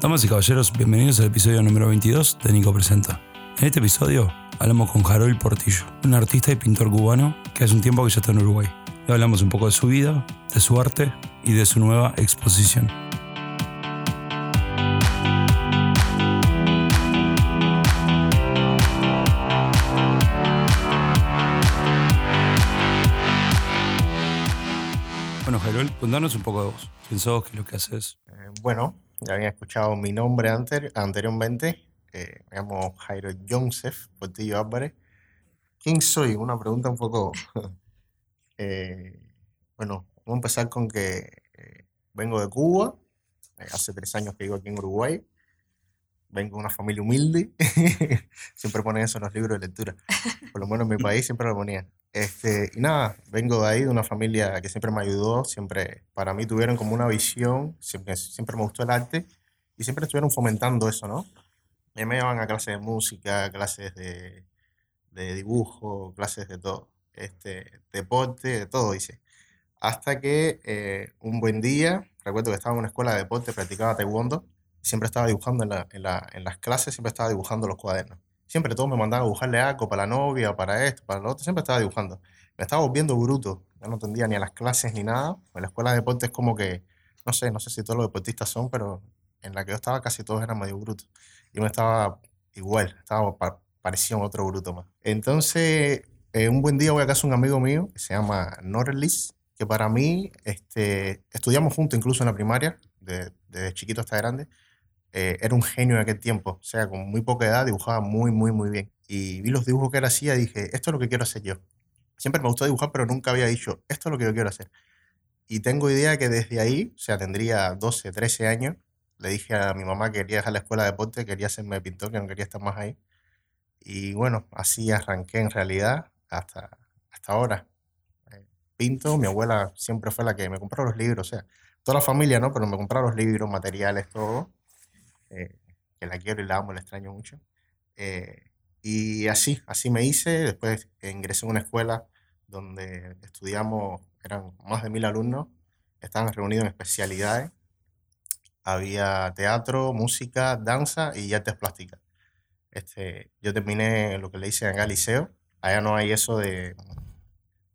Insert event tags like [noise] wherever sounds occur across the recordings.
Damas y caballeros, bienvenidos al episodio número 22 de Nico Presenta. En este episodio hablamos con Harold Portillo, un artista y pintor cubano que hace un tiempo que ya está en Uruguay. Le hablamos un poco de su vida, de su arte y de su nueva exposición. Bueno, Harold, contanos un poco de vos. ¿Quién sos? ¿Qué es lo que haces? Eh, bueno, ya habían escuchado mi nombre antes, anteriormente. Eh, me llamo Jairo Joseph Portillo Álvarez. ¿Quién soy? Una pregunta un poco... [laughs] eh, bueno, vamos a empezar con que eh, vengo de Cuba. Eh, hace tres años que vivo aquí en Uruguay. Vengo de una familia humilde. [laughs] siempre ponen eso en los libros de lectura. Por lo menos en mi [laughs] país siempre lo ponían. Este, y nada, vengo de ahí, de una familia que siempre me ayudó, siempre para mí tuvieron como una visión, siempre, siempre me gustó el arte y siempre estuvieron fomentando eso, ¿no? Y me llevaban a clases de música, clases de, de dibujo, clases de todo, este, deporte, de todo hice. Hasta que eh, un buen día, recuerdo que estaba en una escuela de deporte, practicaba taekwondo, siempre estaba dibujando en, la, en, la, en las clases, siempre estaba dibujando los cuadernos. Siempre todos me mandaban a dibujarle algo para la novia, para esto, para lo otro. Siempre estaba dibujando. Me estaba volviendo bruto. Ya no entendía ni a las clases ni nada. En la escuela de deporte es como que, no sé, no sé si todos los deportistas son, pero en la que yo estaba casi todos eran medio brutos. Y me estaba igual, estaba parecía otro bruto más. Entonces, eh, un buen día voy a casa un amigo mío que se llama Norlis, que para mí, este, estudiamos juntos incluso en la primaria, desde de chiquito hasta grande eh, era un genio en aquel tiempo. O sea, con muy poca edad dibujaba muy, muy, muy bien. Y vi los dibujos que él hacía y dije, esto es lo que quiero hacer yo. Siempre me gustó dibujar, pero nunca había dicho, esto es lo que yo quiero hacer. Y tengo idea que desde ahí, o sea, tendría 12, 13 años, le dije a mi mamá que quería dejar la escuela de deporte, quería hacerme pintor, que no quería estar más ahí. Y bueno, así arranqué en realidad hasta, hasta ahora. Eh, pinto, mi abuela siempre fue la que me compró los libros, o sea, toda la familia, ¿no? Pero me compró los libros, materiales, todo eh, que la quiero y la amo, la extraño mucho. Eh, y así, así me hice. Después ingresé a una escuela donde estudiamos, eran más de mil alumnos, estaban reunidos en especialidades. Había teatro, música, danza y artes plásticas. Este, yo terminé lo que le hice en el liceo. Allá no hay eso de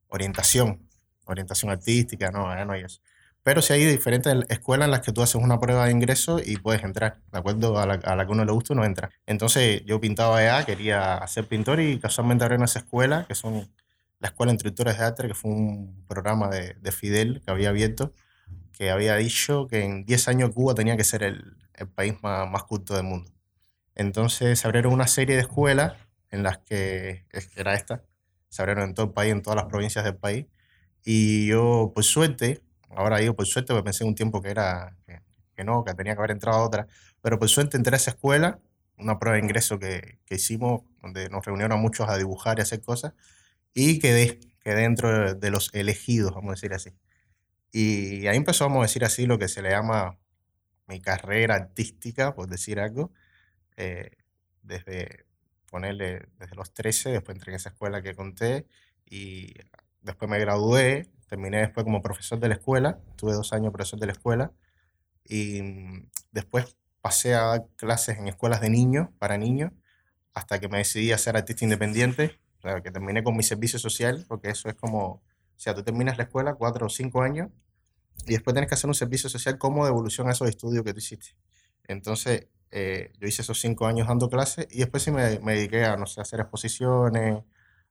orientación, orientación artística, no, allá no hay eso. Pero si hay diferentes escuelas en las que tú haces una prueba de ingreso y puedes entrar, de acuerdo a la, a la que uno le gusta, uno entra. Entonces yo pintaba allá, quería ser pintor y casualmente abrieron esa escuela, que son la Escuela de Instructores de Arte, que fue un programa de, de Fidel que había abierto, que había dicho que en 10 años Cuba tenía que ser el, el país más, más culto del mundo. Entonces se abrieron una serie de escuelas en las que, era esta, se abrieron en todo el país, en todas las provincias del país. Y yo, por suerte, Ahora digo, por suerte, porque pensé un tiempo que era que, que, no, que tenía que haber entrado a otra. Pero por suerte entré a esa escuela, una prueba de ingreso que, que hicimos, donde nos reunieron a muchos a dibujar y hacer cosas, y quedé, quedé dentro de los elegidos, vamos a decir así. Y ahí empezó, vamos a decir así, lo que se le llama mi carrera artística, por decir algo, eh, desde ponerle desde los 13, después entré en esa escuela que conté y después me gradué Terminé después como profesor de la escuela, tuve dos años profesor de la escuela y mm, después pasé a dar clases en escuelas de niños, para niños, hasta que me decidí a ser artista independiente, o sea, que terminé con mi servicio social, porque eso es como, o sea, tú terminas la escuela cuatro o cinco años y después tienes que hacer un servicio social como devolución a esos estudios que tú hiciste. Entonces, eh, yo hice esos cinco años dando clases y después sí me, me dediqué a, no sé, a hacer exposiciones,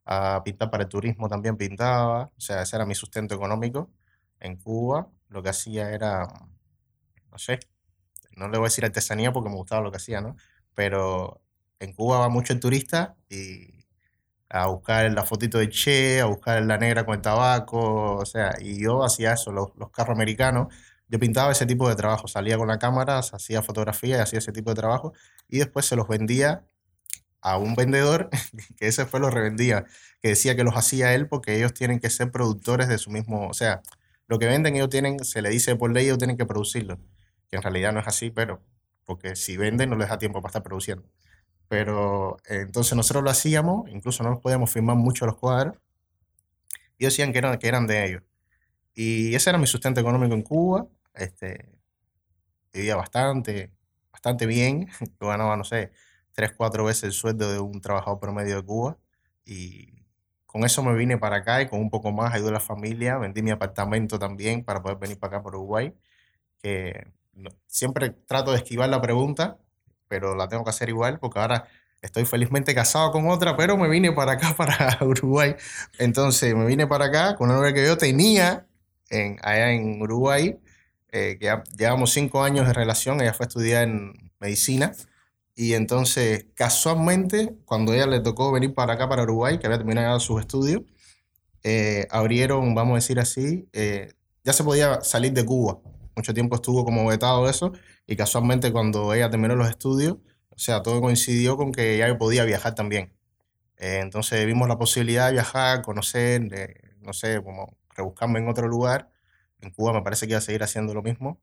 a pintar para el turismo también pintaba, o sea, ese era mi sustento económico en Cuba. Lo que hacía era, no sé, no le voy a decir artesanía porque me gustaba lo que hacía, ¿no? Pero en Cuba va mucho el turista y a buscar la fotito de Che, a buscar la negra con el tabaco, o sea, y yo hacía eso, los, los carros americanos. Yo pintaba ese tipo de trabajo, salía con la cámara, hacía fotografía y hacía ese tipo de trabajo y después se los vendía a un vendedor [laughs] que ese fue lo revendía, que decía que los hacía él porque ellos tienen que ser productores de su mismo, o sea, lo que venden ellos tienen, se le dice por ley, ellos tienen que producirlo, que en realidad no es así, pero porque si venden no les da tiempo para estar produciendo. Pero eh, entonces nosotros lo hacíamos, incluso no nos podíamos firmar mucho los cuadros, y decían que eran, que eran de ellos. Y ese era mi sustento económico en Cuba, este, vivía bastante, bastante bien. [laughs] Ganaba, no sé, tres, cuatro veces el sueldo de un trabajador promedio de Cuba. Y con eso me vine para acá y con un poco más ayudé a la familia. Vendí mi apartamento también para poder venir para acá, por Uruguay. Que siempre trato de esquivar la pregunta, pero la tengo que hacer igual porque ahora estoy felizmente casado con otra, pero me vine para acá, [laughs] para Uruguay. Entonces me vine para acá con una novia que yo tenía en, allá en Uruguay, eh, que ya, llevamos cinco años de relación, ella fue a estudiar en medicina. Y entonces, casualmente, cuando ella le tocó venir para acá, para Uruguay, que había terminado sus estudios, eh, abrieron, vamos a decir así, eh, ya se podía salir de Cuba. Mucho tiempo estuvo como vetado eso, y casualmente cuando ella terminó los estudios, o sea, todo coincidió con que ella podía viajar también. Eh, entonces vimos la posibilidad de viajar, conocer, no sé, como rebuscarme en otro lugar. En Cuba me parece que iba a seguir haciendo lo mismo.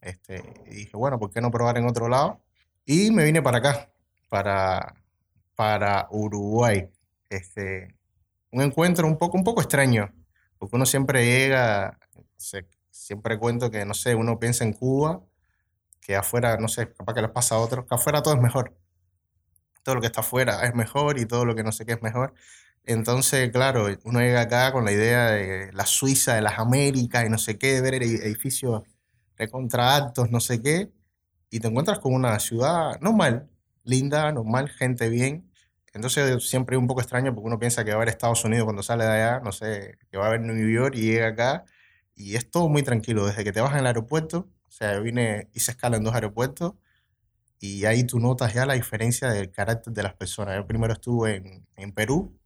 Este, y dije, bueno, ¿por qué no probar en otro lado? Y me vine para acá, para, para Uruguay. Este, un encuentro un poco, un poco extraño, porque uno siempre llega, siempre cuento que, no sé, uno piensa en Cuba que afuera, no sé, capaz que les pasa a otros, que afuera todo es mejor. Todo lo que está afuera es mejor y todo lo que no sé qué es mejor. Entonces, claro, uno llega acá con la idea de la Suiza, de las Américas y no sé qué, de ver edificios recontra altos, no sé qué, y te encuentras con una ciudad normal, linda, normal, gente bien. Entonces siempre es un poco extraño porque uno piensa que va a ver Estados Unidos cuando sale de allá, no sé, que va a ver New York y llega acá y es todo muy tranquilo. Desde que te vas en el aeropuerto, o sea, yo vine, hice escala en dos aeropuertos y ahí tú notas ya la diferencia del carácter de las personas. Yo primero estuve en, en Perú.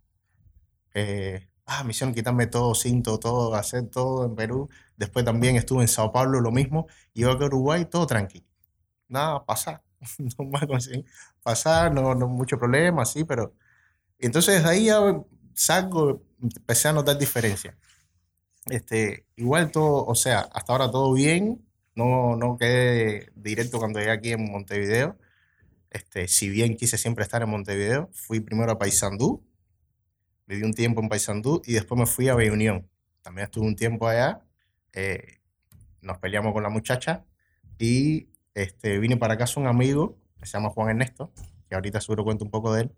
Eh, ah, me hicieron quitarme todo, cinto, todo, hacer todo en Perú. Después también estuve en Sao Paulo, lo mismo. Y yo acá en Uruguay, todo tranquilo. Nada, pasar. [laughs] no más pasar, no, no mucho problema, sí, pero... Entonces ahí ya salgo, empecé a notar diferencia. Este, igual todo, o sea, hasta ahora todo bien, no, no quedé directo cuando llegué aquí en Montevideo. Este, si bien quise siempre estar en Montevideo, fui primero a Paysandú, viví un tiempo en Paysandú y después me fui a Unión. También estuve un tiempo allá, eh, nos peleamos con la muchacha y este, vine para casa un amigo que se llama Juan Ernesto, que ahorita seguro cuento un poco de él,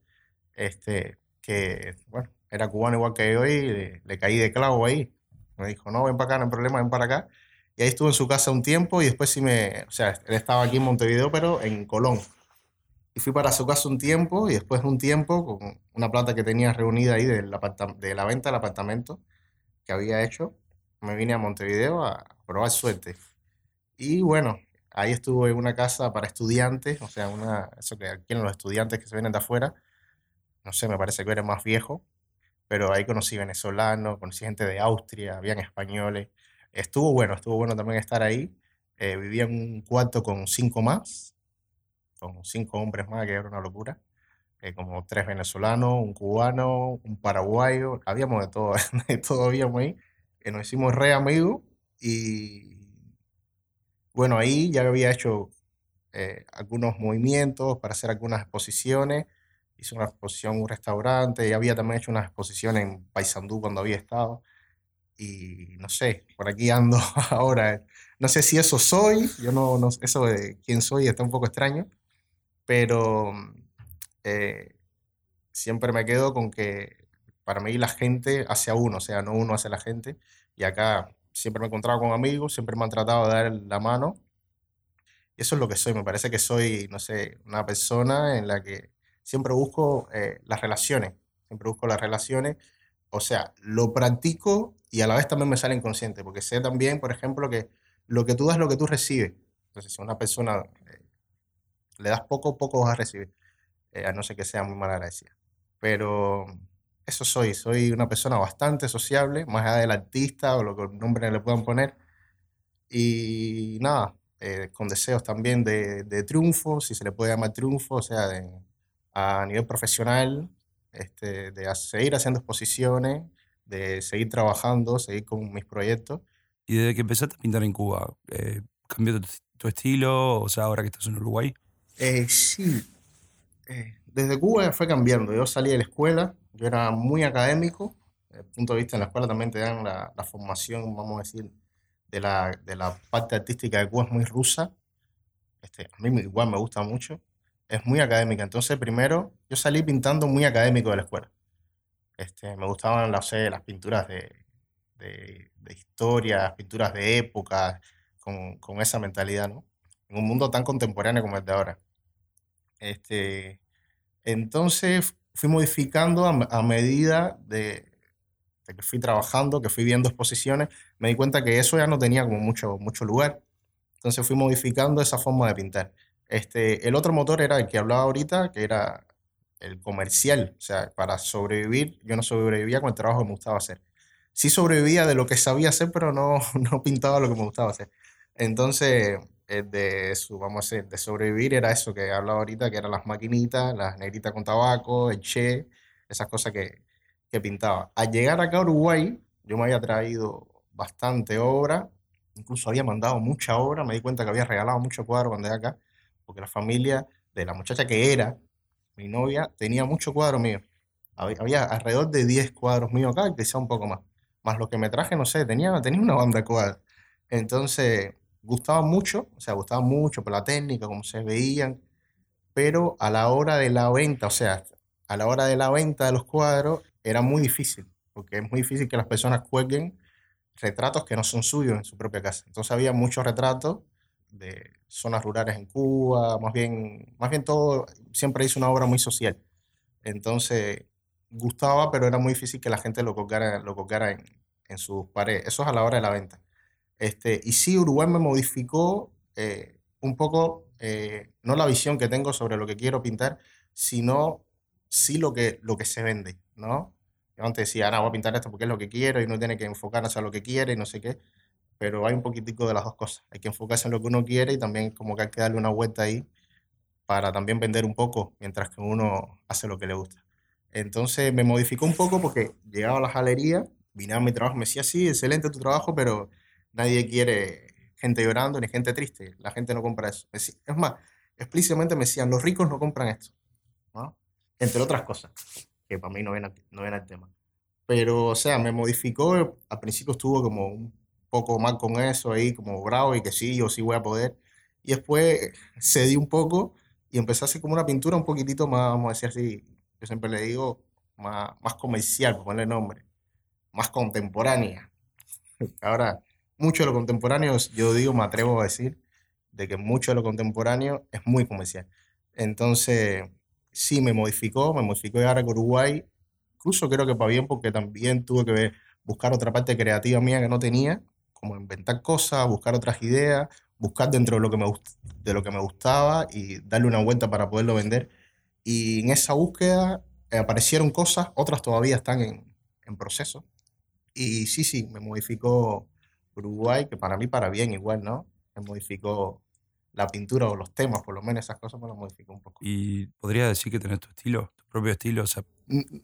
este, que bueno, era cubano igual que yo y le, le caí de clavo ahí. Me dijo, no, ven para acá, no hay problema, ven para acá. Y ahí estuve en su casa un tiempo y después sí me, o sea, él estaba aquí en Montevideo, pero en Colón. Y fui para su casa un tiempo y después de un tiempo, con una plata que tenía reunida ahí de la, de la venta del apartamento que había hecho, me vine a Montevideo a probar suerte. Y bueno, ahí estuve en una casa para estudiantes, o sea, una, eso que quieren los estudiantes que se vienen de afuera. No sé, me parece que era más viejo, pero ahí conocí venezolanos, conocí gente de Austria, habían españoles. Estuvo bueno, estuvo bueno también estar ahí. Eh, vivía en un cuarto con cinco más, con cinco hombres más, que era una locura. Eh, como tres venezolanos, un cubano, un paraguayo, habíamos de todo, [laughs] de todo habíamos ahí. que nos hicimos re amigos y bueno, ahí ya había hecho eh, algunos movimientos para hacer algunas exposiciones. Hice una exposición en un restaurante y había también hecho una exposición en Paysandú cuando había estado y no sé, por aquí ando [laughs] ahora. No sé si eso soy, yo no, no eso de quién soy está un poco extraño, pero eh, siempre me quedo con que para mí la gente hacia uno, o sea, no uno hacia la gente. Y acá siempre me he encontrado con amigos, siempre me han tratado de dar la mano. Y eso es lo que soy, me parece que soy, no sé, una persona en la que siempre busco eh, las relaciones, siempre busco las relaciones o sea, lo practico y a la vez también me sale inconsciente, porque sé también, por ejemplo, que lo que tú das, lo que tú recibes. Entonces, si a una persona eh, le das poco, poco vas a recibir, eh, a no ser que sea muy mal agradecida. Pero eso soy, soy una persona bastante sociable, más allá del artista o lo que el nombre le puedan poner. Y nada, eh, con deseos también de, de, triunfo, si se le puede llamar triunfo, o sea, a nivel profesional, este, de seguir haciendo exposiciones, de seguir trabajando, seguir con mis proyectos. ¿Y desde que empezaste a pintar en Cuba, eh, cambió tu, estilo? O sea, ahora que estás en Uruguay. Eh, sí, eh, desde Cuba fue cambiando. Yo salí de la escuela, yo era muy académico. Desde el punto de vista en la escuela también te dan la, la formación, vamos a decir, de la, de la parte artística de Cuba es muy rusa. este, a mí igual me gusta mucho, es muy académica. Entonces, primero, yo salí pintando muy académico de la escuela. Este, me gustaban las, las pinturas de, de, de pinturas de época, con, con, esa mentalidad, ¿no? En un mundo tan contemporáneo como el de ahora. Este, entonces, fui modificando a, a medida de, de, que fui trabajando, que fui viendo exposiciones, me di cuenta que eso ya no tenía como mucho, mucho lugar. Entonces fui modificando esa forma de pintar. Este, el otro motor era el que hablaba ahorita, que era el comercial. O sea, para sobrevivir, yo no sobrevivía con el trabajo que me gustaba hacer. Sí sobrevivía de lo que sabía hacer, pero no, [laughs] no pintaba lo que me gustaba hacer. Entonces, de su, vamos a decir, de sobrevivir era eso que hablaba ahorita, que eran las maquinitas, las negritas con tabaco, el che, esas cosas que, que pintaba. Al llegar acá a Uruguay, yo me había traído bastante obra, incluso había mandado mucha obra, me di cuenta que había regalado mucho cuadro cuando llegué acá, porque la familia de la muchacha que era mi novia tenía mucho cuadro mío. Había, alrededor de 10 cuadros míos acá, quizá un poco más. Más lo que me traje, no sé, tenía, tenía una banda de cuadros. Entonces, gustaba mucho, o sea, gustaba mucho por la técnica, cómo se veían, pero a la hora de la venta, o sea, a la hora de la venta de los cuadros, era muy difícil, porque es muy difícil que las personas cuelguen retratos que no son suyos en su propia casa. Entonces había muchos retratos de zonas rurales en Cuba, más bien, más bien todo, siempre hizo una obra muy social. Entonces gustaba, pero era muy difícil que la gente lo colgara, lo colgara en, en sus paredes. Eso es a la hora de la venta. Este, y sí, Uruguay me modificó eh, un poco, eh, no la visión que tengo sobre lo que quiero pintar, sino sí lo que, lo que se vende, ¿no? Yo antes decía, ahora voy a pintar esto porque es lo que quiero y no tiene que enfocarse a lo que quiere y no sé qué, pero hay un poquitico de las dos cosas. Hay que enfocarse en lo que uno quiere y también como que hay que darle una vuelta ahí para también vender un poco mientras que uno hace lo que le gusta. Entonces me modificó un poco porque llegaba a la galería, vine a mi trabajo, me decía, sí, excelente tu trabajo, pero nadie quiere gente llorando ni gente triste. La gente no compra eso. Es más, explícitamente me decían, los ricos no compran esto. ¿no? Entre otras cosas que para mí no ven no el tema. Pero, o sea, me modificó, al principio estuvo como un poco mal con eso ahí, como bravo y que sí, yo sí voy a poder. Y después cedí un poco y empecé a hacer como una pintura un poquitito más, vamos a decir así, yo siempre le digo, más, más comercial, por ponerle nombre, más contemporánea. [laughs] Ahora, mucho de lo contemporáneo, yo digo, me atrevo a decir, de que mucho de lo contemporáneo es muy comercial. Entonces, sí me modificó, me modificó llegar a Uruguay, incluso creo que para bien porque también tuve que ver, buscar otra parte creativa mía que no tenía, como inventar cosas, buscar otras ideas, buscar dentro de lo que me, de lo que me gustaba y darle una vuelta para poderlo vender. Y en esa búsqueda eh, aparecieron cosas, otras todavía están en, en proceso. Y sí, sí, me modificó Uruguay, que para mí para bien igual, ¿no? Me modificó la pintura o los temas, por lo menos esas cosas me las modificó un poco. ¿Y podría decir que tenés tu estilo, tu propio estilo? O sea...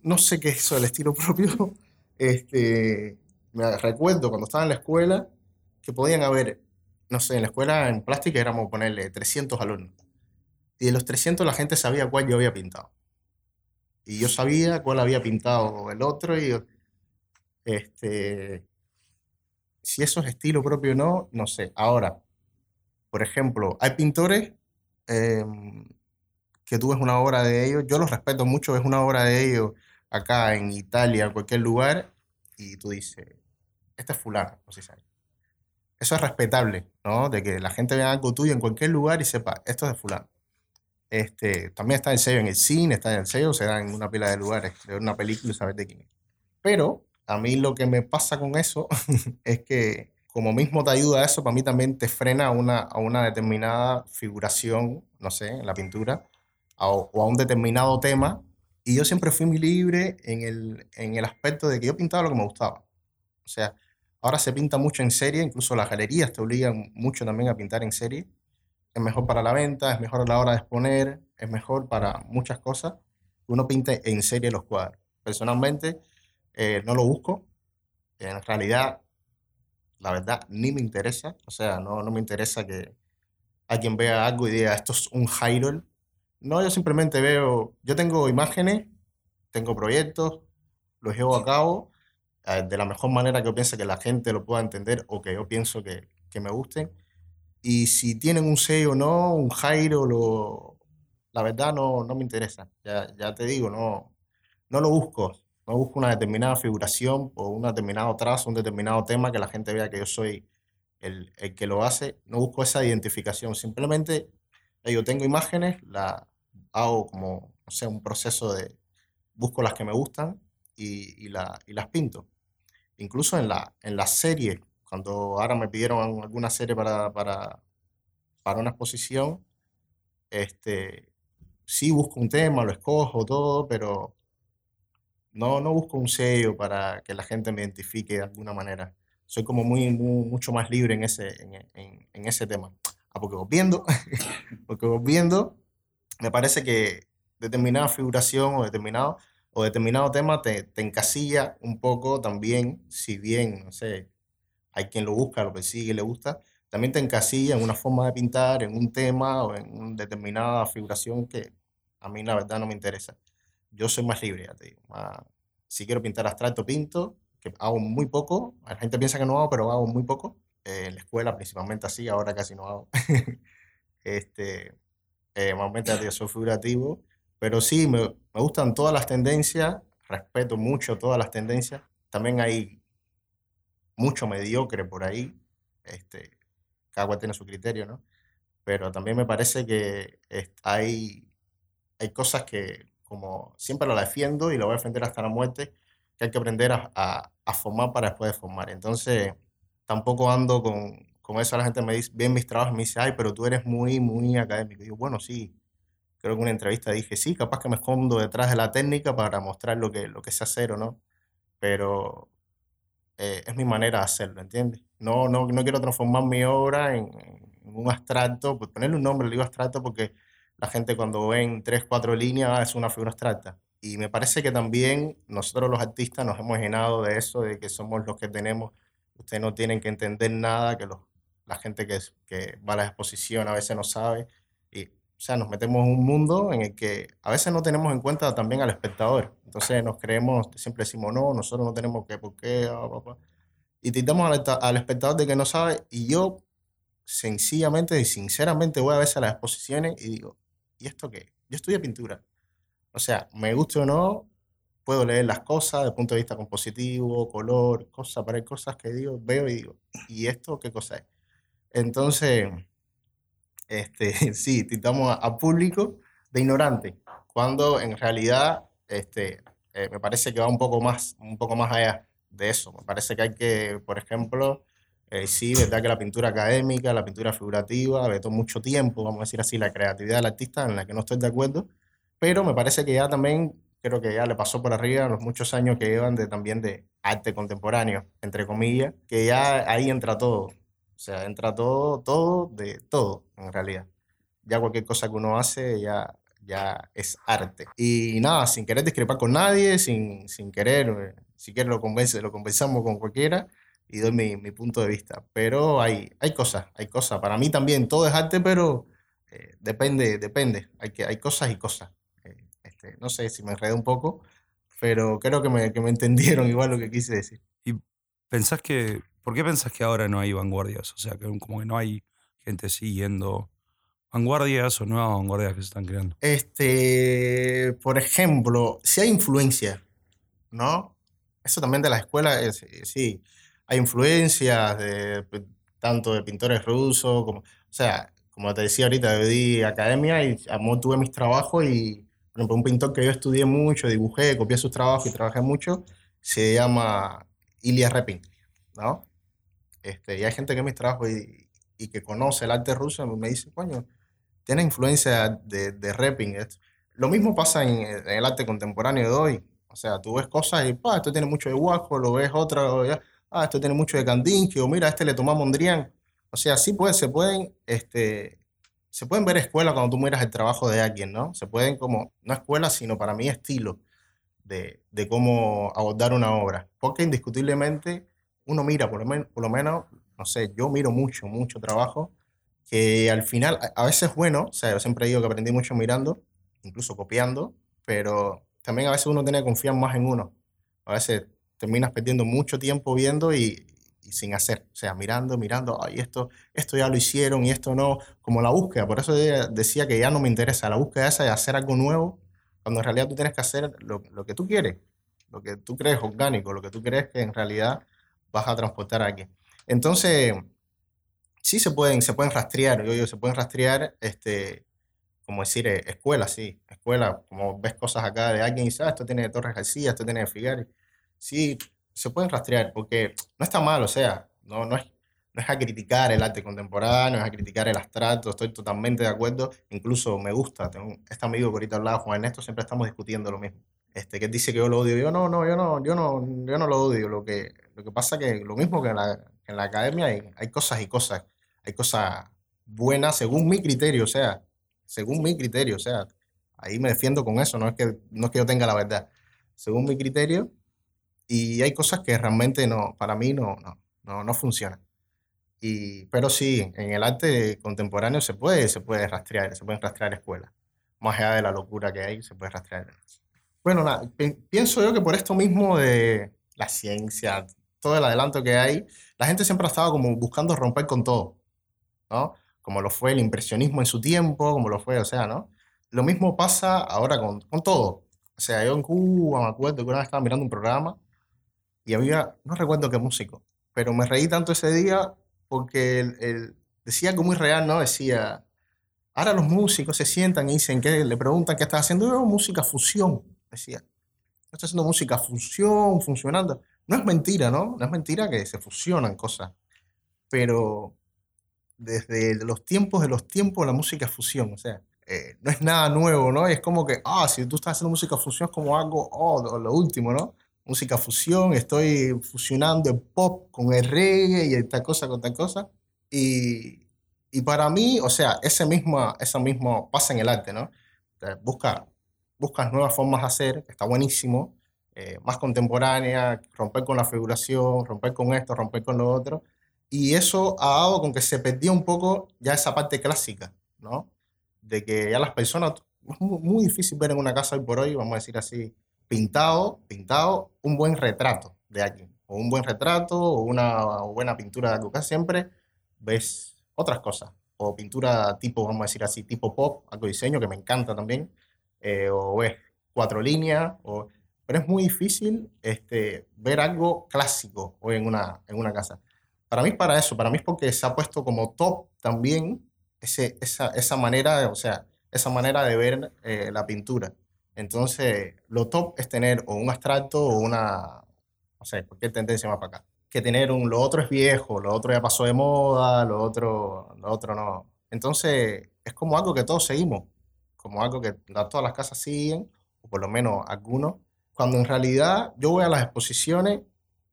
No sé qué es eso del estilo [laughs] propio. Este, me recuerdo cuando estaba en la escuela que podían haber, no sé, en la escuela en plástica éramos ponerle 300 alumnos. Y de los 300 la gente sabía cuál yo había pintado. Y yo sabía cuál había pintado el otro y este, si eso es estilo propio o no, no sé. Ahora, por ejemplo, hay pintores em, que tú ves una obra de ellos, yo los respeto mucho, ves una obra de ellos acá en Italia, en cualquier lugar, y tú dices, este es fulano, no sé si Eso es respetable, ¿no? De que la gente vea algo tuyo en cualquier lugar y sepa, esto es de fulano. Este, también está el sello en el cine, está en el sello, se da en una pila de lugares, de una película y saber de quién es. Pero a mí lo que me pasa con eso [laughs] es que como mismo te ayuda a eso, para mí también te frena a una, a una determinada figuración, no sé, en la pintura, o a un determinado tema. Y yo siempre fui muy libre en el, en el aspecto de que yo pintaba lo que me gustaba. O sea, ahora se pinta mucho en serie, incluso las galerías te obligan mucho también a pintar en serie. Es mejor para la venta, es mejor a la hora de exponer, es mejor para muchas cosas uno pinte en serie los cuadros. Personalmente, eh, no lo busco. En realidad, la verdad, ni me interesa. O sea, no, no me interesa que alguien vea algo y diga, esto es un Hyrule. No, yo simplemente veo, yo tengo imágenes, tengo proyectos, los llevo a cabo eh, de la mejor manera que yo pienso que la gente lo pueda entender o que yo pienso que, que me gusten. Y si tienen un sello o no, un Jairo, lo, la verdad no, no me interesa. Ya, ya te digo, no, no lo busco. No busco una determinada figuración o un determinado trazo, un determinado tema que la gente vea que yo soy el, el que lo hace. No busco esa identificación. Simplemente yo tengo imágenes, la hago como, no sé, un proceso de, busco las que me gustan y, y, la, y las pinto. Incluso en la, en la serie, cuando ahora me pidieron alguna serie para, para, para una exposición, este, sí busco un tema, lo escojo, todo, pero no, no busco un sello para que la gente me identifique de alguna manera. Soy como muy, mucho más libre en ese, en, en, en ese tema. Ah, porque viendo, [laughs] porque viendo, me parece que determinada figuración o determinado, o determinado tema te, te encasilla un poco también, si bien, no sé, hay quien lo busca, lo persigue, le gusta, también te encasilla en una forma de pintar, en un tema o en una determinada figuración que a mí la verdad no me interesa yo soy más libre, ya te digo. si quiero pintar abstracto, pinto, que hago muy poco. La gente piensa que no hago, pero hago muy poco. Eh, en la escuela principalmente así, ahora casi no hago. [laughs] este, eh, normalmente yo soy figurativo, pero sí, me, me gustan todas las tendencias, respeto mucho todas las tendencias. También hay mucho mediocre por ahí. Este, cada cual tiene su criterio, ¿no? Pero también me parece que hay, hay cosas que como siempre lo defiendo y lo voy a defender hasta la muerte, que hay que aprender a, a, formar para después de formar. Entonces, tampoco ando con, con eso. La gente me dice, ve mis trabajos me dice, ay, pero tú eres muy, muy académico. Y yo, bueno, sí. Creo que en una entrevista dije, sí, capaz que me escondo detrás de la técnica para mostrar lo que, lo que sé hacer o no. Pero eh, es mi manera de hacerlo, ¿entiendes? No, no, no quiero transformar mi obra en, en un abstracto, pues ponerle un nombre, le digo abstracto porque la gente cuando ven tres, cuatro líneas ah, es una figura abstracta. Y me parece que también nosotros los artistas nos hemos llenado de eso, de que somos los que tenemos, ustedes no tienen que entender nada, que los, la gente que, que va a la exposición a veces no sabe. Y, o sea, nos metemos en un mundo en el que a veces no tenemos en cuenta también al espectador. Entonces nos creemos, siempre decimos, no, nosotros no tenemos que, ¿por qué? Ah, y titamos al, al espectador de que no sabe. Y yo sencillamente y sinceramente voy a veces a las exposiciones y digo, ¿y esto qué? Yo estudio pintura. O sea, me guste o no, puedo leer las cosas desde el punto de vista compositivo, color, cosas, pero hay cosas que digo, veo y digo, ¿y esto qué cosa es? Entonces, este, [laughs] sí, titamos a, público de ignorante, cuando en realidad este, eh, me parece que va un poco más, un poco más allá de eso. Me parece que hay que, por ejemplo, eh, sí, verdad que la pintura académica, la pintura figurativa, le toma mucho tiempo, vamos a decir así, la creatividad del artista, en la que no estoy de acuerdo, pero me parece que ya también, creo que ya le pasó por arriba los muchos años que llevan de, también de arte contemporáneo, entre comillas, que ya ahí entra todo, o sea, entra todo, todo, de todo, en realidad. Ya cualquier cosa que uno hace ya, ya es arte. Y nada, sin querer discrepar con nadie, sin, sin querer, eh, si quieres lo, convence, lo conversamos con cualquiera, y doy mi, mi, punto de vista. Pero hay, hay cosas, hay cosas. Para mí también todo es arte, pero eh, depende, depende. Hay, que, hay cosas y cosas. Eh, este, no sé si me enredé un poco, pero creo que me, que me [laughs] entendieron igual lo que quise decir. ¿Y pensás que, por qué pensás que ahora no hay vanguardias? O sea, que como que no hay gente siguiendo vanguardias o nuevas vanguardias que se están creando. Este, por ejemplo, si hay influencia, ¿no? Eso también de la escuela, es, sí hay influencias de, tanto de pintores rusos, como, o sea, como te decía ahorita, yo di academia y amor, tuve mis trabajos y, por ejemplo, un pintor que yo estudié mucho, dibujé, copié sus trabajos y trabajé mucho, se llama Ilya Repin, ¿no? Este, y hay gente que mis trabajos y, y, que conoce el arte ruso me dice, coño, tiene influencia de, de Repin. Lo mismo pasa en, en, el arte contemporáneo de hoy. O sea, tú ves cosas y, pa, esto tiene mucho de Warhol, lo ves otra, ya ah, esto tiene mucho de Kandinsky, o mira, a este le tomamos Mondrian. O sea, sí puede, se pueden, este, se pueden ver escuelas cuando tú miras el trabajo de alguien, ¿no? Se pueden como, no escuelas, sino para mí estilo de, de cómo abordar una obra. Porque indiscutiblemente uno mira, por lo, menos, por lo menos, no sé, yo miro mucho, mucho trabajo, que al final a, veces es bueno, o sea, yo siempre digo que aprendí mucho mirando, incluso copiando, pero también a veces uno tiene que confiar más en uno. A veces terminas perdiendo mucho tiempo viendo y, y sin hacer. O sea, mirando, mirando, ay, esto, esto ya lo hicieron y esto no. Como la búsqueda. Por eso decía que ya no me interesa. La búsqueda esa de hacer algo nuevo, cuando en realidad tú tienes que hacer lo, lo que tú quieres, lo que tú crees orgánico, lo que tú crees que en realidad vas a transportar aquí. Entonces, sí se pueden, se pueden rastrear, yo se pueden rastrear, este, como decir, eh, escuelas, sí, escuela, como ves cosas acá de alguien y dice, ah, esto tiene Torres García, esto tiene Figari. Sí, se pueden rastrear, porque no está mal, o sea, no, no, es, no es a criticar el arte contemporáneo, es a criticar el abstracto, estoy totalmente de acuerdo, incluso me gusta, tengo este amigo que ahorita hablaba, Juan Ernesto, siempre estamos discutiendo lo mismo. Este, que dice que yo lo odio, yo no, no, yo no, yo no, yo no lo odio, lo que, lo que pasa que lo mismo que en la, en la academia hay, hay cosas y cosas, hay cosas buenas según mi criterio, o sea, según mi criterio, o sea, ahí me defiendo con eso, no es que, no es que yo tenga la verdad, según mi criterio, y hay cosas que realmente no, para mí no, no, no, no funcionan. Y, pero sí, en el arte contemporáneo se puede, se puede rastrear, se pueden rastrear escuelas. Más allá de la locura que hay, se puede rastrear. Bueno, nada, pienso yo que por esto mismo de la ciencia, todo el adelanto que hay, la gente siempre ha estado como buscando romper con todo, ¿no? Como lo fue el impresionismo en su tiempo, como lo fue, o sea, ¿no? Lo mismo pasa ahora con, con todo. O sea, yo en Cuba me acuerdo que una vez estaba mirando un programa y había, no recuerdo qué músico, pero me reí tanto ese día porque él, decía algo muy real, ¿no? Decía, ahora los músicos se sientan y dicen que le preguntan qué está haciendo, yo música fusión, decía. Yo estoy haciendo música fusión, funcionando. No es mentira, ¿no? No es mentira que se fusionan cosas, pero desde los tiempos de los tiempos la música es fusión, o sea, eh, no es nada nuevo, ¿no? Es como que, ah, si tú estás haciendo música fusión es como algo, oh, lo último, ¿no? Música fusión, estoy fusionando el pop con el reggae y esta cosa con tal cosa. Y, y para mí, o sea, ese mismo, eso mismo pasa en el arte, ¿no? Busca, buscas nuevas formas de hacer, está buenísimo, eh, más contemporánea, romper con la figuración, romper con esto, romper con lo otro. Y eso ha dado con que se perdió un poco ya esa parte clásica, ¿no? De que ya las personas, es muy, muy difícil ver en una casa hoy por hoy, vamos a decir así, pintado, pintado un buen retrato de alguien, o un buen retrato, o una buena pintura de algo. Casi siempre ves otras cosas, o pintura tipo, vamos a decir así, tipo pop, algo diseño que me encanta también, eh, o ves cuatro líneas, o, pero es muy difícil este, ver algo clásico hoy en una, en una casa. Para mí es para eso, para mí es porque se ha puesto como top también ese, esa, esa manera, o sea, esa manera de ver eh, la pintura. Entonces, lo top es tener o un abstracto o una, no sé, cualquier tendencia más para acá. Que tener un, lo otro es viejo, lo otro ya pasó de moda, lo otro, lo otro no. Entonces, es como algo que todos seguimos, como algo que todas las casas siguen, o por lo menos algunos, cuando en realidad yo voy a las exposiciones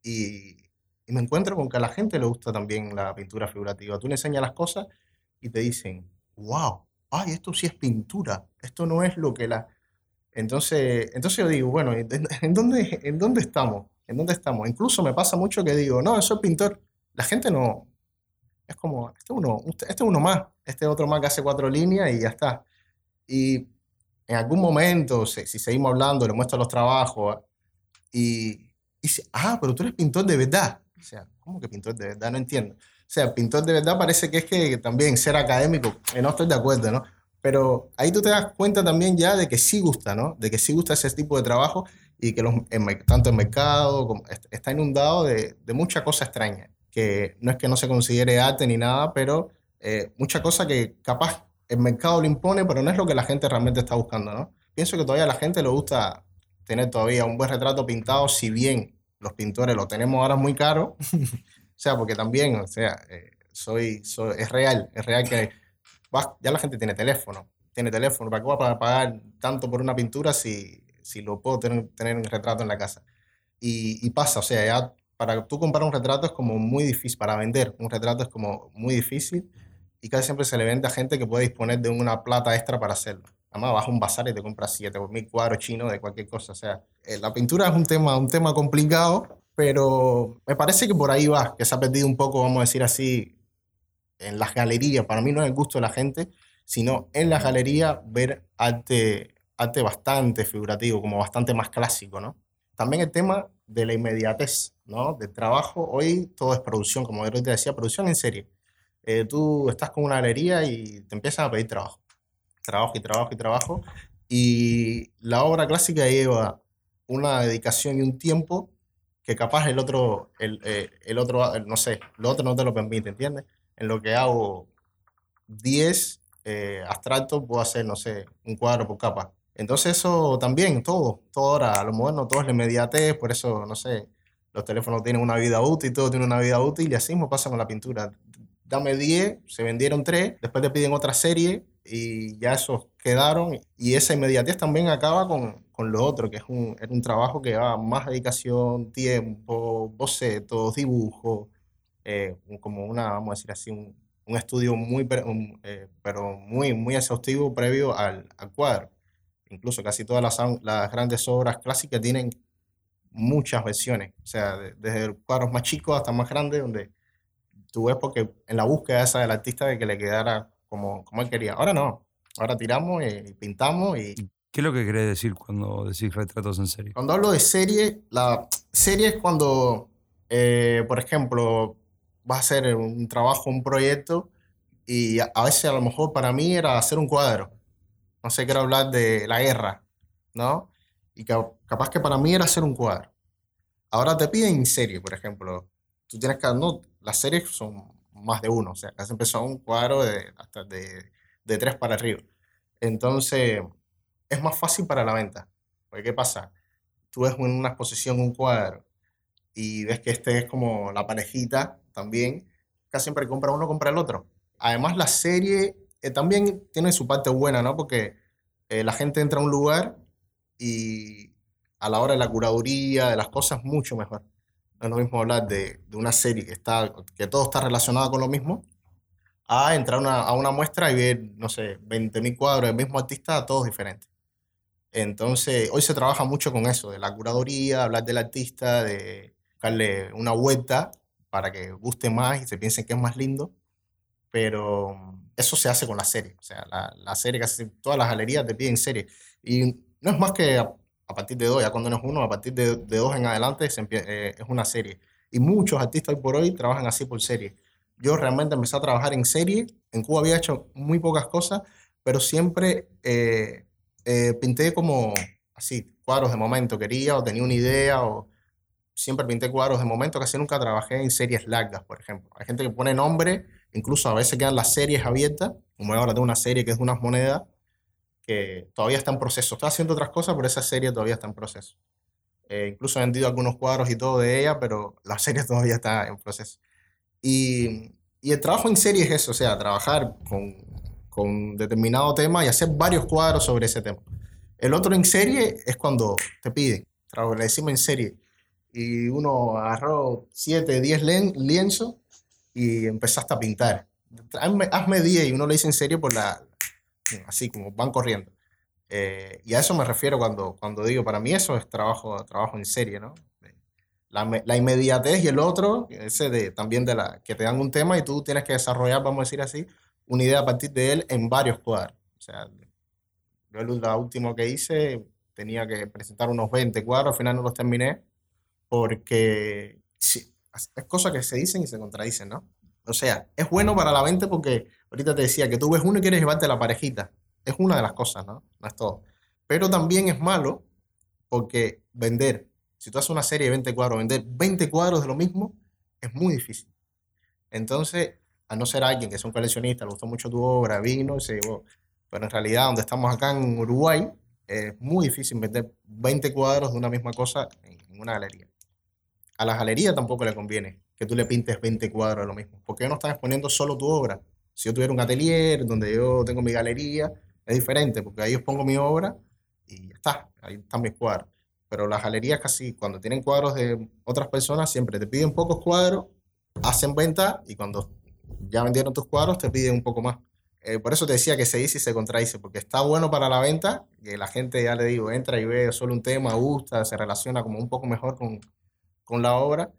y, y me encuentro con que a la gente le gusta también la pintura figurativa. Tú le enseñas las cosas y te dicen, wow, ay, esto sí es pintura, esto no es lo que la entonces, entonces yo digo, bueno, [laughs] ¿en dónde, ¿en dónde estamos? ¿En dónde estamos? Incluso me pasa mucho que digo, no, es pintor. La gente no. Es como, este uno, este uno más, este otro más que hace cuatro líneas y ya está. Y en algún momento, si, seguimos hablando, le muestro los trabajos y, y dice, ah, pero tú eres pintor de verdad. O sea, ¿cómo que pintor de verdad? No entiendo. O sea, pintor de verdad parece que es que también ser académico, no estoy de acuerdo, ¿no? Pero ahí tú te das cuenta también ya de que sí gusta, ¿no? De que sí gusta ese tipo de trabajo y que los, tanto el mercado como, está inundado de, de mucha cosa extraña, que no es que no se considere arte ni nada, pero eh, mucha cosa que capaz el mercado lo impone, pero no es lo que la gente realmente está buscando, ¿no? Pienso que todavía a la gente le gusta tener todavía un buen retrato pintado, si bien los pintores lo tenemos ahora muy caro, [laughs] o sea, porque también, o sea, eh, soy, soy, es real, es real que ya la gente tiene teléfono, tiene teléfono, ¿para qué voy a pagar tanto por una pintura si, si lo puedo tener, tener en retrato en la casa? Y, pasa, o sea, ya para tú comprar un retrato es como muy difícil, para vender un retrato es como muy difícil y casi siempre se le vende a gente que puede disponer de una plata extra para hacerlo. Además, vas a un bazar y te compras 7 o mil cuadros chinos de cualquier cosa. O sea, eh, la pintura es un tema, un tema complicado, pero me parece que por ahí va, que se ha perdido un poco, vamos a decir así, en las galerías, para mí no es el gusto de la gente, sino en las galerías ver arte, arte bastante figurativo, como bastante más clásico, ¿no? También el tema de la inmediatez, ¿no? Del trabajo. Hoy todo es producción, como yo te decía, producción en serie. Eh, tú estás con una galería y te empiezan a pedir trabajo. Trabajo y trabajo y trabajo. Y la obra clásica lleva una dedicación y un tiempo que capaz el otro, el, eh, el otro, no sé, lo otro no te lo permite, ¿entiendes? En lo que hago 10 eh, abstractos, puedo hacer, no sé, un cuadro por capa. Entonces eso también, todo, todo ahora, lo moderno, todo es la inmediatez, por eso, no sé, los teléfonos tienen una vida útil, todo tiene una vida útil y así mismo pasa con la pintura. Dame 10, se vendieron 3, después te piden otra serie y ya esos quedaron y esa inmediatez también acaba con, con lo otro, que es un, es un trabajo que va más dedicación, tiempo, bocetos, dibujos, eh, como una, vamos a decir así, un, un estudio muy, eh, pero muy, muy exhaustivo previo al, al cuadro incluso casi todas las, las, grandes obras clásicas tienen muchas versiones, o sea, desde cuadros más chicos hasta más grandes, donde tú ves porque en la búsqueda esa del artista de que le quedara como, como él quería. Ahora no, ahora tiramos y pintamos y... ¿Qué es lo que querés decir cuando decís retratos en serie? Cuando hablo de serie, la serie es cuando, eh, por ejemplo, vas a hacer un trabajo, un proyecto, y a veces a lo mejor para mí era hacer un cuadro no sé, quiero hablar de la guerra, ¿no? Y que, capaz que para mí era hacer un cuadro. Ahora te piden serie, por ejemplo. Tú tienes que, no, las series son más de uno, o sea, has empezado un cuadro de, hasta de, de tres para arriba. Entonces, es más fácil para la venta. Porque, ¿qué pasa? Tú ves en una exposición un cuadro y ves que este es como la parejita también, casi siempre compra uno, compra el otro. Además, la serie eh, también tiene su parte buena, ¿no? Porque eh, la gente entra a un lugar y a la hora de la curaduría, de las cosas, mucho mejor. No es lo mismo hablar de, de una serie que, está, que todo está relacionado con lo mismo, a entrar una, a una muestra y ver, no sé, 20.000 cuadros del mismo artista, todos diferentes. Entonces, hoy se trabaja mucho con eso, de la curaduría, hablar del artista, de darle una vuelta para que guste más y se piensen que es más lindo. Pero eso se hace con la serie. O sea, la, serie, casi todas las galerías te piden serie. Y no es más que a, partir de dos, ya cuando no es uno, a partir de, de dos en adelante eh, es una serie. Y muchos artistas hoy por hoy trabajan así por serie. Yo realmente empecé a trabajar en serie. En Cuba había hecho muy pocas cosas, pero siempre eh, eh, pinté como así, cuadros de momento. Quería o tenía una idea o siempre pinté cuadros de momento. Casi nunca trabajé en series largas, por ejemplo. Hay gente que pone nombre Incluso a veces quedan las series abiertas, como ahora tengo una serie que es de unas monedas que todavía está en proceso. Estoy haciendo otras cosas, pero esa serie todavía está en proceso. Eh, incluso he vendido algunos cuadros y todo de ella, pero la [laughs] serie todavía está en proceso. Y, y el trabajo en serie es eso, o sea, trabajar con, con determinado tema y hacer varios cuadros sobre ese tema. El otro en serie es cuando te piden, le decimos en serie, y uno agarró 7, 10 lienzos y empezaste a pintar. Hazme, 10 y uno lo dice en serio por la, así como van corriendo. Eh, y a eso me refiero cuando, cuando digo, para mí eso es trabajo, trabajo en serie, ¿no? La, la, inmediatez y el otro, ese de, también de la, que te dan un tema y tú tienes que desarrollar, vamos a decir así, una idea a partir de él en varios cuadros. O sea, yo lo último que hice tenía que presentar unos 20 cuadros, al final no los terminé porque es cosa que se dicen y se contradicen, ¿no? O sea, es bueno para la venta porque ahorita te decía que tú ves uno y quieres llevarte la parejita. Es una de las cosas, ¿no? No es todo. Pero también es malo porque vender, si tú haces una serie de 20 cuadros, vender 20 cuadros de lo mismo es muy difícil. Entonces, a no ser alguien que es un coleccionista, le gustó mucho tu obra, vino y se llevó. Pero en realidad, donde estamos acá en Uruguay, es muy difícil vender 20 cuadros de una misma cosa en una galería a la galería tampoco le conviene que tú le pintes 20 cuadros de lo mismo, porque no están exponiendo solo tu obra. Si yo tuviera un atelier donde yo tengo mi galería, es diferente, porque ahí yo pongo mi obra y ya está, ahí están mis cuadros. Pero las galerías casi, cuando tienen cuadros de otras personas, siempre te piden pocos cuadros, hacen venta y cuando ya vendieron tus cuadros te piden un poco más. Eh, por eso te decía que se dice y se contradice, porque está bueno para la venta, que la gente, ya le digo, entra y ve solo un tema, gusta, se relaciona como un poco mejor con, con la obra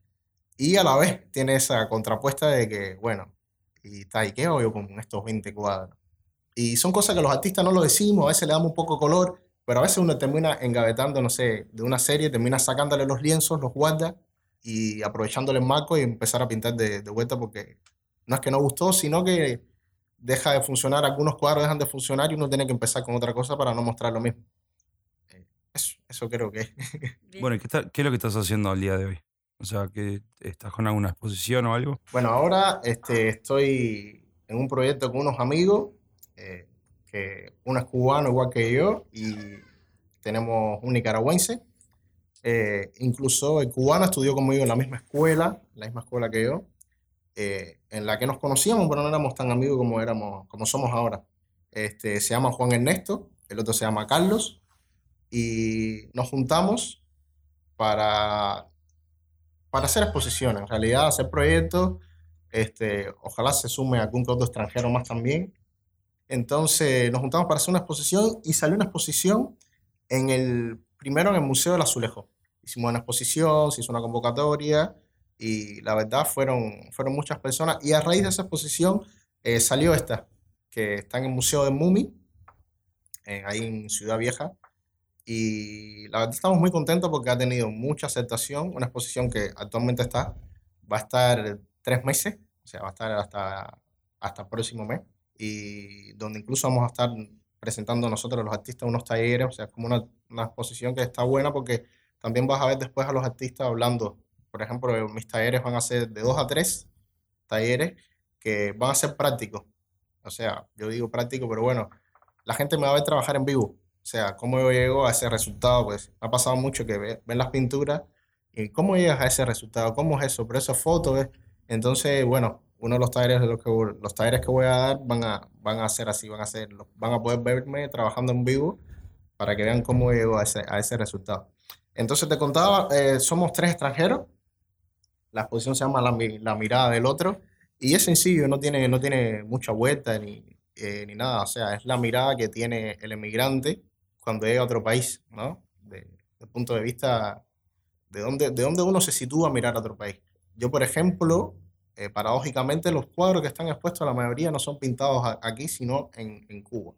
y a la vez tiene esa contrapuesta de que, bueno, y está, ¿y qué hago yo con estos 20 cuadros? Y son cosas que los artistas no lo decimos, a veces le damos un poco color pero a veces uno termina engavetando, no sé, de una serie, termina sacándole los lienzos, los guarda y aprovechándole el marco y empezar a pintar de, de vuelta porque no es que no gustó, sino que deja de funcionar, algunos cuadros dejan de funcionar y uno tiene que empezar con otra cosa para no mostrar lo mismo. Eso, creo que [laughs] es. Bueno, ¿y ¿qué, está- ¿qué es lo que estás haciendo al día de hoy? O sea, que ¿estás con alguna exposición o algo? Bueno, ahora este, estoy en un proyecto con unos amigos, eh, que uno es cubano igual que yo y tenemos un nicaragüense. Eh, incluso el cubano estudió conmigo en la misma escuela, la misma escuela que yo, eh, en la que nos conocíamos, pero no éramos tan amigos como éramos, como somos ahora. Este, se llama Juan Ernesto, el otro se llama Carlos, y nos juntamos para, para hacer exposiciones, en realidad hacer proyectos. Este, ojalá se sume algún otro extranjero más también. Entonces nos juntamos para hacer una exposición y salió una exposición en el, primero en el Museo del Azulejo. Hicimos una exposición, se hizo una convocatoria y la verdad fueron, fueron muchas personas. Y a raíz de esa exposición eh, salió esta, que está en el Museo del Mumi, eh, ahí en Ciudad Vieja. Y la verdad estamos muy contentos porque ha tenido mucha aceptación. Una exposición que actualmente está, va a estar tres meses, o sea, va a estar hasta, hasta el próximo mes. Y donde incluso vamos a estar presentando nosotros los artistas unos talleres, o sea, es como una, una exposición que está buena porque también vas a ver después a los artistas hablando. Por ejemplo, mis talleres van a ser de dos a tres talleres que van a ser prácticos. O sea, yo digo práctico, pero bueno, la gente me va a ver trabajar en vivo. O sea, cómo yo llego a ese resultado, pues ha pasado mucho que ve- ven las pinturas y cómo llegas a ese resultado, cómo es eso, pero eso es foto, ¿ves? Entonces, bueno, uno de los talleres de los que los talleres que voy a dar van a van a ser así, van a ser, van a poder verme trabajando en vivo para que vean cómo llego a ese, a ese resultado. Entonces te contaba, eh, somos tres extranjeros, la exposición se llama La, La mirada del otro y es sencillo, no tiene, no tiene mucha vuelta ni, eh, ni nada, o sea, es la mirada que tiene el emigrante cuando llega a otro país, ¿no? De- Desde el punto de vista de dónde, de dónde uno se sitúa a mirar a otro país. Yo, por ejemplo, eh, paradójicamente, los cuadros que están expuestos, la mayoría no son pintados a- aquí, sino en, en Cuba.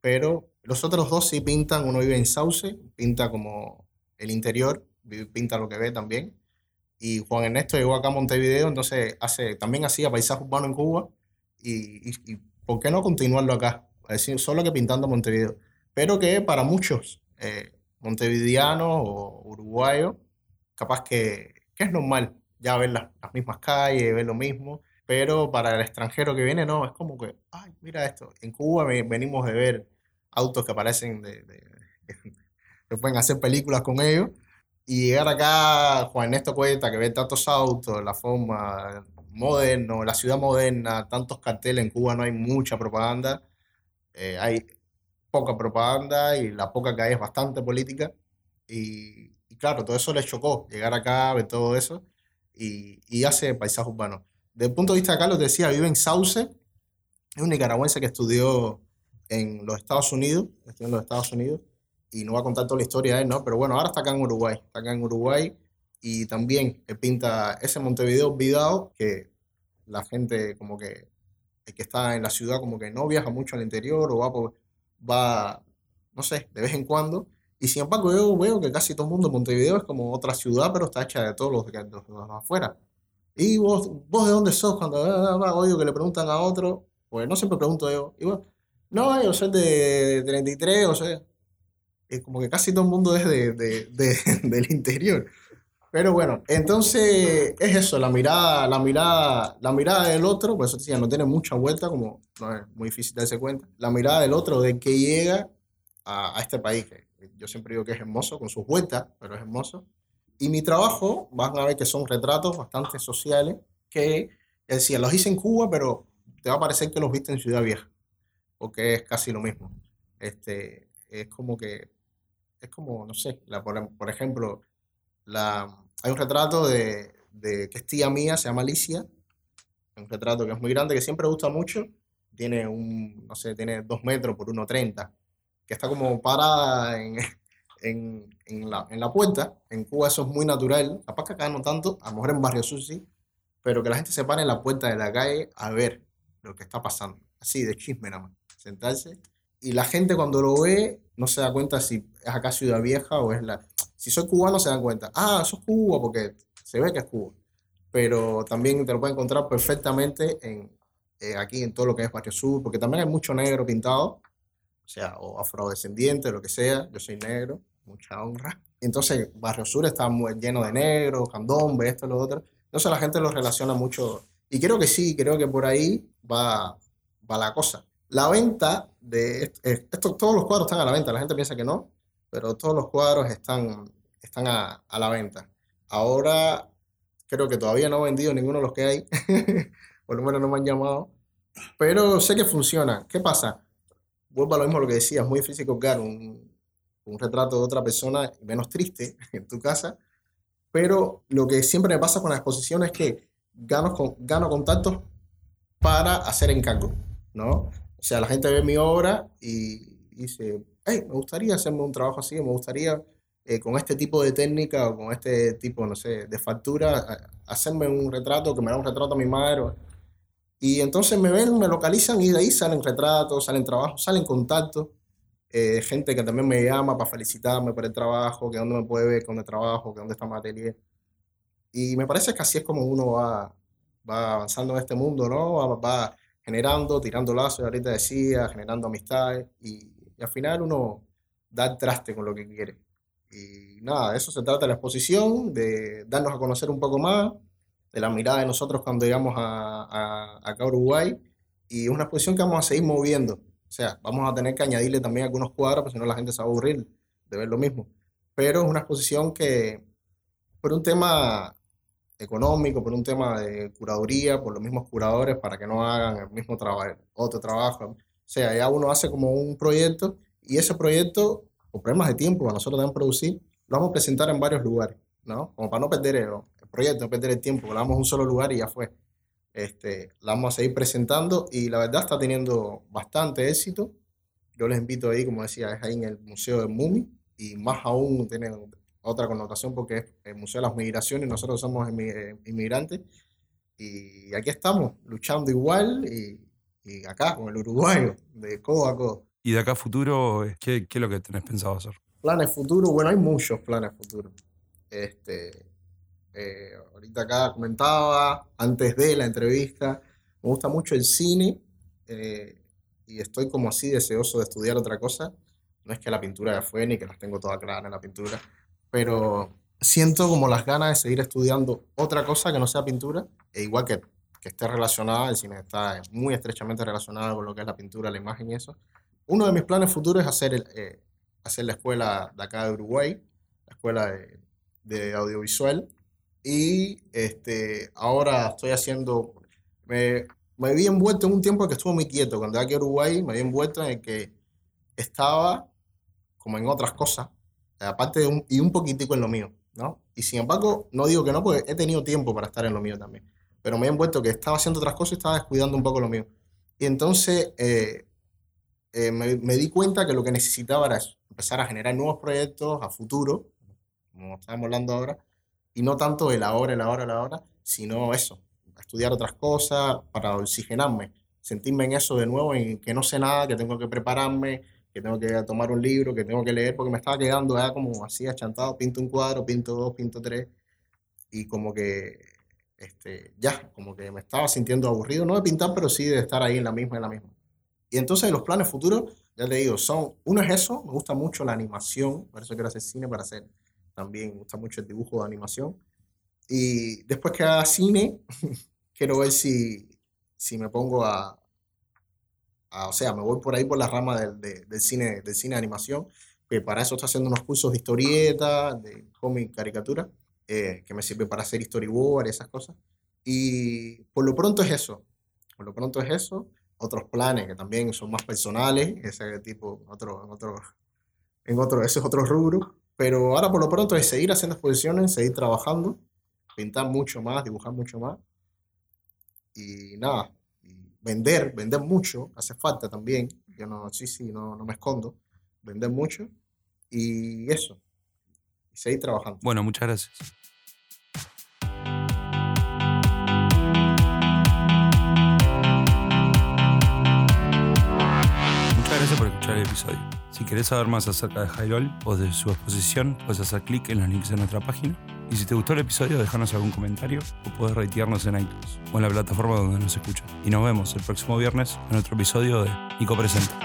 Pero los otros dos sí pintan, uno vive en Sauce, pinta como el interior, pinta lo que ve también. Y Juan Ernesto llegó acá a Montevideo, entonces hace, también hacía paisaje urbano en Cuba. Y, y, y ¿por qué no continuarlo acá? Es decir, solo que pintando Montevideo. Pero que para muchos eh, montevideanos o uruguayos, capaz que, que es normal ya ver las, las mismas calles, ver lo mismo. Pero para el extranjero que viene, no, es como que, ay, mira esto. En Cuba ve- venimos de ver autos que parecen de, de- que pueden hacer películas con ellos. Y llegar acá, Juan Ernesto cuenta que ve tantos autos, la forma moderno, la ciudad moderna, tantos carteles, en Cuba no hay mucha propaganda, eh, hay poca propaganda y la poca que hay es bastante política. Y, claro, todo eso le chocó, llegar acá, ver todo eso y, y hace paisaje urbano. Desde el punto de vista de Carlos, decía, vive en Sauce, es un nicaragüense que estudió en los Estados Unidos, estudió en los Estados Unidos, y no va a contar toda la historia de él, ¿no? Pero bueno, ahora está acá en Uruguay, está acá en Uruguay, y también él pinta ese Montevideo olvidado, que la gente como que, el que está en la ciudad como que no viaja mucho al interior, o va, por- va, no sé, de vez en cuando, y sin embargo yo veo que casi todo el mundo en Montevideo es como otra ciudad, pero está hecha de todos los de, afuera. ¿Y vos, vos de dónde sos? Cuando ah, ah, oigo que le preguntan a otro, pues no siempre pregunto yo. Y vos, no, yo soy de 33, o sea, es como que casi todo el mundo es de, de- de- [laughs] del interior. Pero bueno, entonces es eso, la mirada, la mirada, la mirada del otro, por eso decía, no tiene mucha vuelta, como no es muy difícil darse cuenta. La mirada del otro de que llega a, a este país, que yo siempre digo que es hermoso, con sus vueltas, pero es hermoso. Y mi trabajo, van a ver que son retratos bastante sociales, que, es decir, los hice en Cuba, pero te va a parecer que los viste en Ciudad Vieja, porque es casi lo mismo. Este, es como que, es como, no sé, la, por, por ejemplo, la, hay un retrato de, de que es tía mía, se llama Alicia, un retrato que es muy grande, que siempre gusta mucho, tiene un, no sé, tiene dos metros por 1,30, que está como parada en, [laughs] en, en la, en la puerta. En Cuba eso es muy natural, capaz que acá no tanto, a lo mejor en Barrio Sur sí, pero que la gente se pare en la puerta de la calle a ver lo que está pasando, así de chisme nada más, sentarse. Y la gente cuando lo ve no se da cuenta si es acá Ciudad Vieja o es la... Si soy cubano se dan cuenta, ah, eso es Cuba, porque se ve que es Cuba. Pero también te lo puedes encontrar perfectamente en, eh, aquí en todo lo que es Barrio Sur, porque también hay mucho negro pintado, o sea, o afrodescendiente, lo que sea, yo soy negro, mucha honra. Entonces, Barrio Sur está muy lleno de negros, candombe, esto, lo otro. Entonces la gente lo relaciona mucho. Y creo que sí, creo que por ahí va, va la cosa. La venta de esto, todos los cuadros están a la venta, la gente piensa que no, pero todos los cuadros están, están a, a la venta. Ahora creo que todavía no he vendido ninguno de los que hay, [laughs] por lo menos no me han llamado, pero sé que funciona. ¿Qué pasa? Vuelvo a lo mismo lo que decías, es muy difícil colgar un, un retrato de otra persona menos triste [laughs] en tu casa, pero lo que siempre me pasa con la exposición es que gano, con, gano contactos para hacer encargo, ¿no? O sea, la gente ve mi obra y dice, hey, me gustaría hacerme un trabajo así, me gustaría eh, con este tipo de técnica o con este tipo, no sé, de factura, hacerme un retrato, que me da un retrato a mi madre. Y entonces me ven, me localizan y de ahí salen retratos, salen trabajos, salen contactos. Eh, gente que también me llama para felicitarme por el trabajo, que dónde me puede ver con el trabajo, que dónde está material. Y me parece que así es como uno va, va avanzando en este mundo, ¿no? Va, va generando, tirando lazos, ahorita decía, generando amistades y, al final uno da el traste con lo que quiere. Y nada, de eso se trata la exposición, de darnos a conocer un poco más, de la mirada de nosotros cuando llegamos a, a, acá a Uruguay y una exposición que vamos a seguir moviendo. O sea, vamos a tener que añadirle también algunos cuadros, porque si no la gente se va a aburrir de ver lo mismo. Pero es una exposición que, por un tema económico, por un tema de curaduría, por los mismos curadores para que no hagan el mismo trabajo, otro trabajo. O sea, ya uno hace como un proyecto y ese proyecto, por problemas de tiempo que nosotros debemos producir, lo vamos a presentar en varios lugares, ¿no? Como para no perder el, proyecto, no perder el tiempo, lo damos a un solo lugar y ya fue. Este, la vamos a seguir presentando y la verdad está teniendo bastante éxito. Yo les invito ahí, como decía, es ahí en el Museo de Mumi y más aún tiene otra connotación porque es el Museo de las Migraciones, nosotros somos inmigrantes y aquí estamos luchando igual y, y, acá con el uruguayo, de codo a codo. ¿Y de acá a futuro qué, qué es lo que tenés pensado hacer? Planes futuros, bueno, hay muchos planes futuros. Este, eh, ahorita acá comentaba, antes de la entrevista, me gusta mucho el cine eh, y estoy como así deseoso de estudiar otra cosa. No es que la pintura ya fue ni que las tengo toda clara en la pintura, pero siento como las ganas de seguir estudiando otra cosa que no sea pintura, e igual que, que esté relacionada, el cine está muy estrechamente relacionado con lo que es la pintura, la imagen y eso. Uno de mis planes futuros es hacer, eh, hacer la escuela de acá de Uruguay, la escuela de, de audiovisual, y este, ahora estoy haciendo, me, me había envuelto en un tiempo que estuvo muy quieto, cuando aquí a Uruguay me había envuelto en el que estaba como en otras cosas, aparte de un, y un poquitico en lo mío, ¿no? Y sin embargo, no digo que no, porque he tenido tiempo para estar en lo mío también. Pero me he envuelto que estaba haciendo otras cosas y estaba descuidando un poco lo mío. Y entonces eh, eh, me, di cuenta que lo que necesitaba era empezar a generar nuevos proyectos a futuro, como estamos hablando ahora, y no tanto el ahora, el ahora, el ahora, sino eso, estudiar otras cosas para oxigenarme, sentirme en eso de nuevo, en que no sé nada, que tengo que prepararme, que tengo que tomar un libro, que tengo que leer, porque me estaba quedando ya como así achantado, pinto un cuadro, pinto dos, pinto tres, y como que este, ya, como que me estaba sintiendo aburrido, no de pintar, pero sí de estar ahí en la misma, en la misma. Y entonces los planes futuros, ya te digo, son, uno es eso, me gusta mucho la animación, por eso quiero hacer cine, para hacer también, me gusta mucho el dibujo de animación. Y después que haga cine, [laughs] quiero ver si, si me pongo a, o sea, me voy por ahí por la rama del, del cine, del cine de animación, que para eso estoy haciendo unos cursos de historieta, de cómic, caricatura, eh, que me sirve para hacer storyboard y esas cosas. Y por lo pronto es eso, por lo pronto es eso. Otros planes que también son más personales, ese tipo, otro, otro, en otro, ese es otro rubro. Pero ahora por lo pronto es seguir haciendo exposiciones, seguir trabajando, pintar mucho más, dibujar mucho más. Y nada, vender, vender mucho, hace falta también. Yo no, sí, sí, no, no me escondo. Vender mucho y eso. Y seguir trabajando. Bueno, muchas gracias. El episodio. Si querés saber más acerca de Jairol o de su exposición, puedes hacer clic en los links de nuestra página. Y si te gustó el episodio, déjanos algún comentario o puedes ratearnos en iTunes o en la plataforma donde nos escuchan. Y nos vemos el próximo viernes en otro episodio de Nico Presenta.